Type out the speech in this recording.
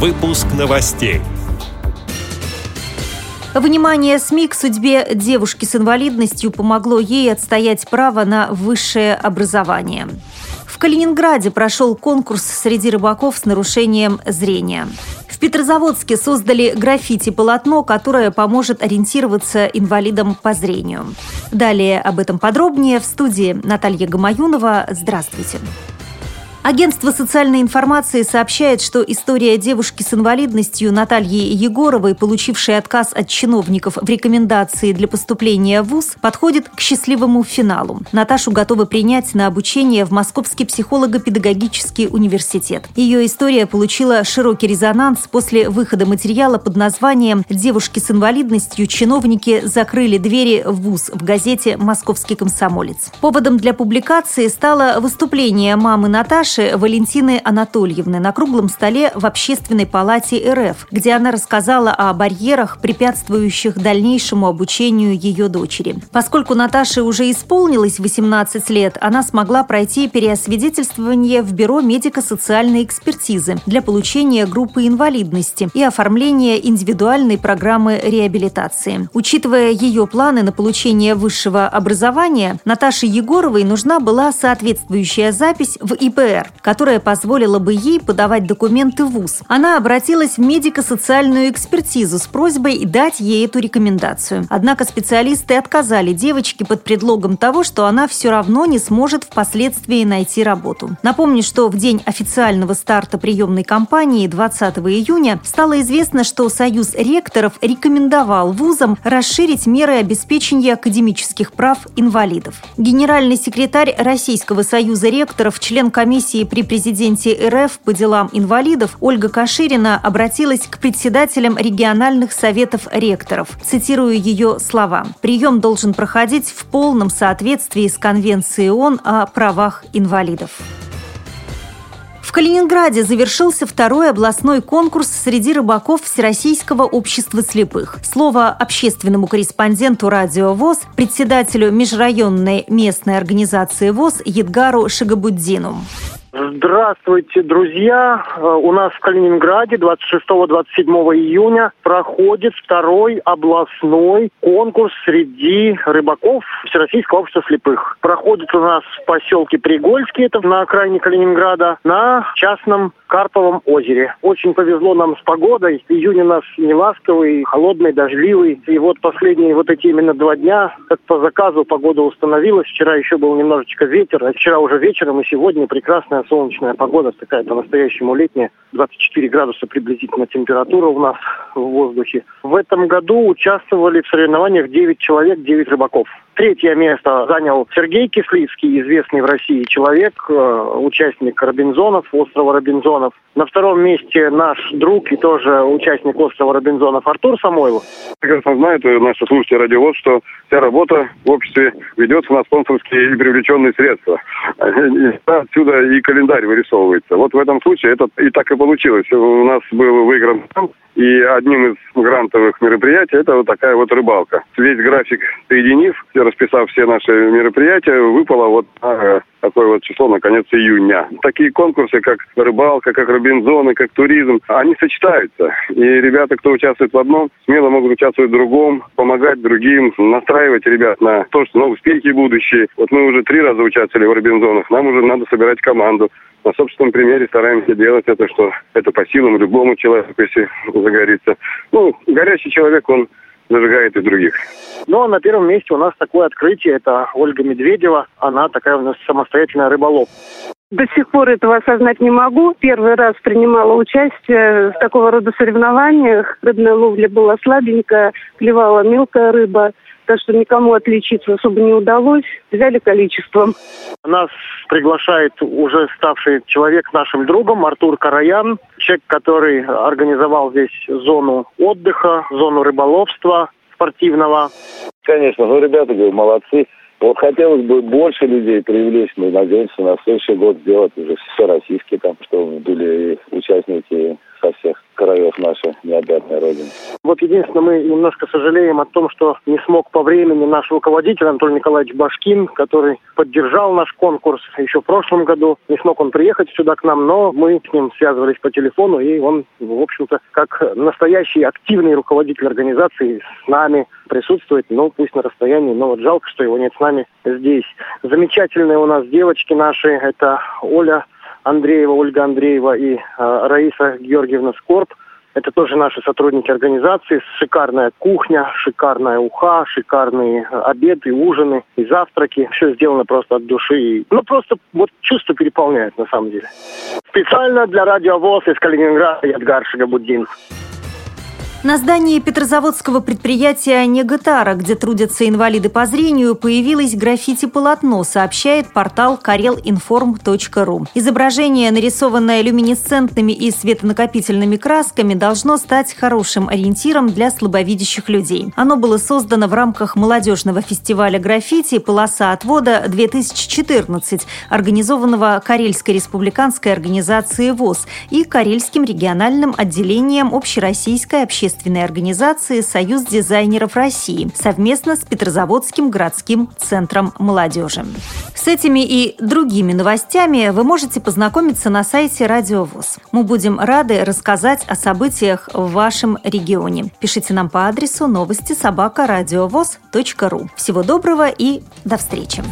Выпуск новостей. Внимание СМИ к судьбе девушки с инвалидностью помогло ей отстоять право на высшее образование. В Калининграде прошел конкурс среди рыбаков с нарушением зрения. В Петрозаводске создали граффити-полотно, которое поможет ориентироваться инвалидам по зрению. Далее об этом подробнее в студии Наталья Гамаюнова. Здравствуйте. Агентство социальной информации сообщает, что история девушки с инвалидностью Натальи Егоровой, получившей отказ от чиновников в рекомендации для поступления в ВУЗ, подходит к счастливому финалу. Наташу готовы принять на обучение в Московский психолого-педагогический университет. Ее история получила широкий резонанс после выхода материала под названием «Девушки с инвалидностью чиновники закрыли двери в ВУЗ» в газете «Московский комсомолец». Поводом для публикации стало выступление мамы Наташи Наташи Валентины Анатольевны на круглом столе в Общественной палате РФ, где она рассказала о барьерах, препятствующих дальнейшему обучению ее дочери. Поскольку Наташе уже исполнилось 18 лет, она смогла пройти переосвидетельствование в Бюро медико-социальной экспертизы для получения группы инвалидности и оформления индивидуальной программы реабилитации. Учитывая ее планы на получение высшего образования, Наташе Егоровой нужна была соответствующая запись в ИПР которая позволила бы ей подавать документы в ВУЗ. Она обратилась в медико-социальную экспертизу с просьбой дать ей эту рекомендацию. Однако специалисты отказали девочке под предлогом того, что она все равно не сможет впоследствии найти работу. Напомню, что в день официального старта приемной кампании 20 июня стало известно, что Союз ректоров рекомендовал вузам расширить меры обеспечения академических прав инвалидов. Генеральный секретарь Российского союза ректоров, член комиссии комиссии при президенте РФ по делам инвалидов Ольга Каширина обратилась к председателям региональных советов ректоров. Цитирую ее слова. «Прием должен проходить в полном соответствии с Конвенцией ООН о правах инвалидов». В Калининграде завершился второй областной конкурс среди рыбаков Всероссийского общества слепых. Слово общественному корреспонденту радио ВОЗ, председателю межрайонной местной организации ВОЗ Едгару Шагабуддину. Здравствуйте, друзья! Э, у нас в Калининграде 26-27 июня проходит второй областной конкурс среди рыбаков Всероссийского общества слепых. Проходит у нас в поселке Пригольский, это на окраине Калининграда, на частном Карповом озере. Очень повезло нам с погодой. Июнь у нас не ласковый, холодный, дождливый. И вот последние вот эти именно два дня, как по заказу, погода установилась. Вчера еще был немножечко ветер, а вчера уже вечером и сегодня прекрасная солнечная погода, такая по-настоящему летняя. 24 градуса приблизительно температура у нас в воздухе. В этом году участвовали в соревнованиях 9 человек, 9 рыбаков. Третье место занял Сергей Кислицкий, известный в России человек, э, участник Робинзонов, острова Робинзонов. На втором месте наш друг и тоже участник острова Робинзонов Артур Самойлов. Прекрасно знают наши слушатели радиовоз, что вся работа в обществе ведется на спонсорские и привлеченные средства. Отсюда и календарь вырисовывается. Вот в этом случае это и так и получилось. У нас был выигран и одним из грантовых мероприятий это вот такая вот рыбалка. Весь график соединив, расписав все наши мероприятия, выпало вот а, такое вот число на конец июня. Такие конкурсы, как рыбалка, как Робинзоны, как туризм, они сочетаются. И ребята, кто участвует в одном, смело могут участвовать в другом, помогать другим, настраивать ребят на то, что ну, успехи будущие. Вот мы уже три раза участвовали в Робинзонах, нам уже надо собирать команду. На собственном примере стараемся делать это, что это по силам любому человеку, если загорится. Ну, горящий человек, он зажигает и других. Ну, а на первом месте у нас такое открытие. Это Ольга Медведева. Она такая у нас самостоятельная рыболов. До сих пор этого осознать не могу. Первый раз принимала участие в такого рода соревнованиях. Рыбная ловля была слабенькая, клевала мелкая рыба так что никому отличиться особо не удалось. Взяли количеством. Нас приглашает уже ставший человек нашим другом Артур Караян, человек, который организовал здесь зону отдыха, зону рыболовства спортивного. Конечно, ну ребята, говорю, молодцы. Вот хотелось бы больше людей привлечь, мы надеемся на следующий год сделать уже все российские, там, чтобы были участники со всех краев нашей необъятной Родины. Вот единственное, мы немножко сожалеем о том, что не смог по времени наш руководитель Анатолий Николаевич Башкин, который поддержал наш конкурс еще в прошлом году. Не смог он приехать сюда к нам, но мы с ним связывались по телефону, и он, в общем-то, как настоящий активный руководитель организации с нами присутствует, ну, пусть на расстоянии, но вот жалко, что его нет с нами здесь. Замечательные у нас девочки наши, это Оля Андреева, Ольга Андреева и э, Раиса Георгиевна Скорб. Это тоже наши сотрудники организации. Шикарная кухня, шикарная уха, шикарные обеды, ужины и завтраки. Все сделано просто от души. Ну, просто вот чувство переполняет на самом деле. Специально для радио ВОЗ из Калининграда Ядгар Шагабуддинов. На здании петрозаводского предприятия «Негатара», где трудятся инвалиды по зрению, появилось граффити-полотно, сообщает портал karelinform.ru. Изображение, нарисованное люминесцентными и светонакопительными красками, должно стать хорошим ориентиром для слабовидящих людей. Оно было создано в рамках молодежного фестиваля граффити «Полоса отвода-2014», организованного Карельской республиканской организацией ВОЗ и Карельским региональным отделением Общероссийской общественной общественной организации «Союз дизайнеров России» совместно с Петрозаводским городским центром молодежи. С этими и другими новостями вы можете познакомиться на сайте Радио ВОЗ. Мы будем рады рассказать о событиях в вашем регионе. Пишите нам по адресу новости собака ру. Всего доброго и до встречи!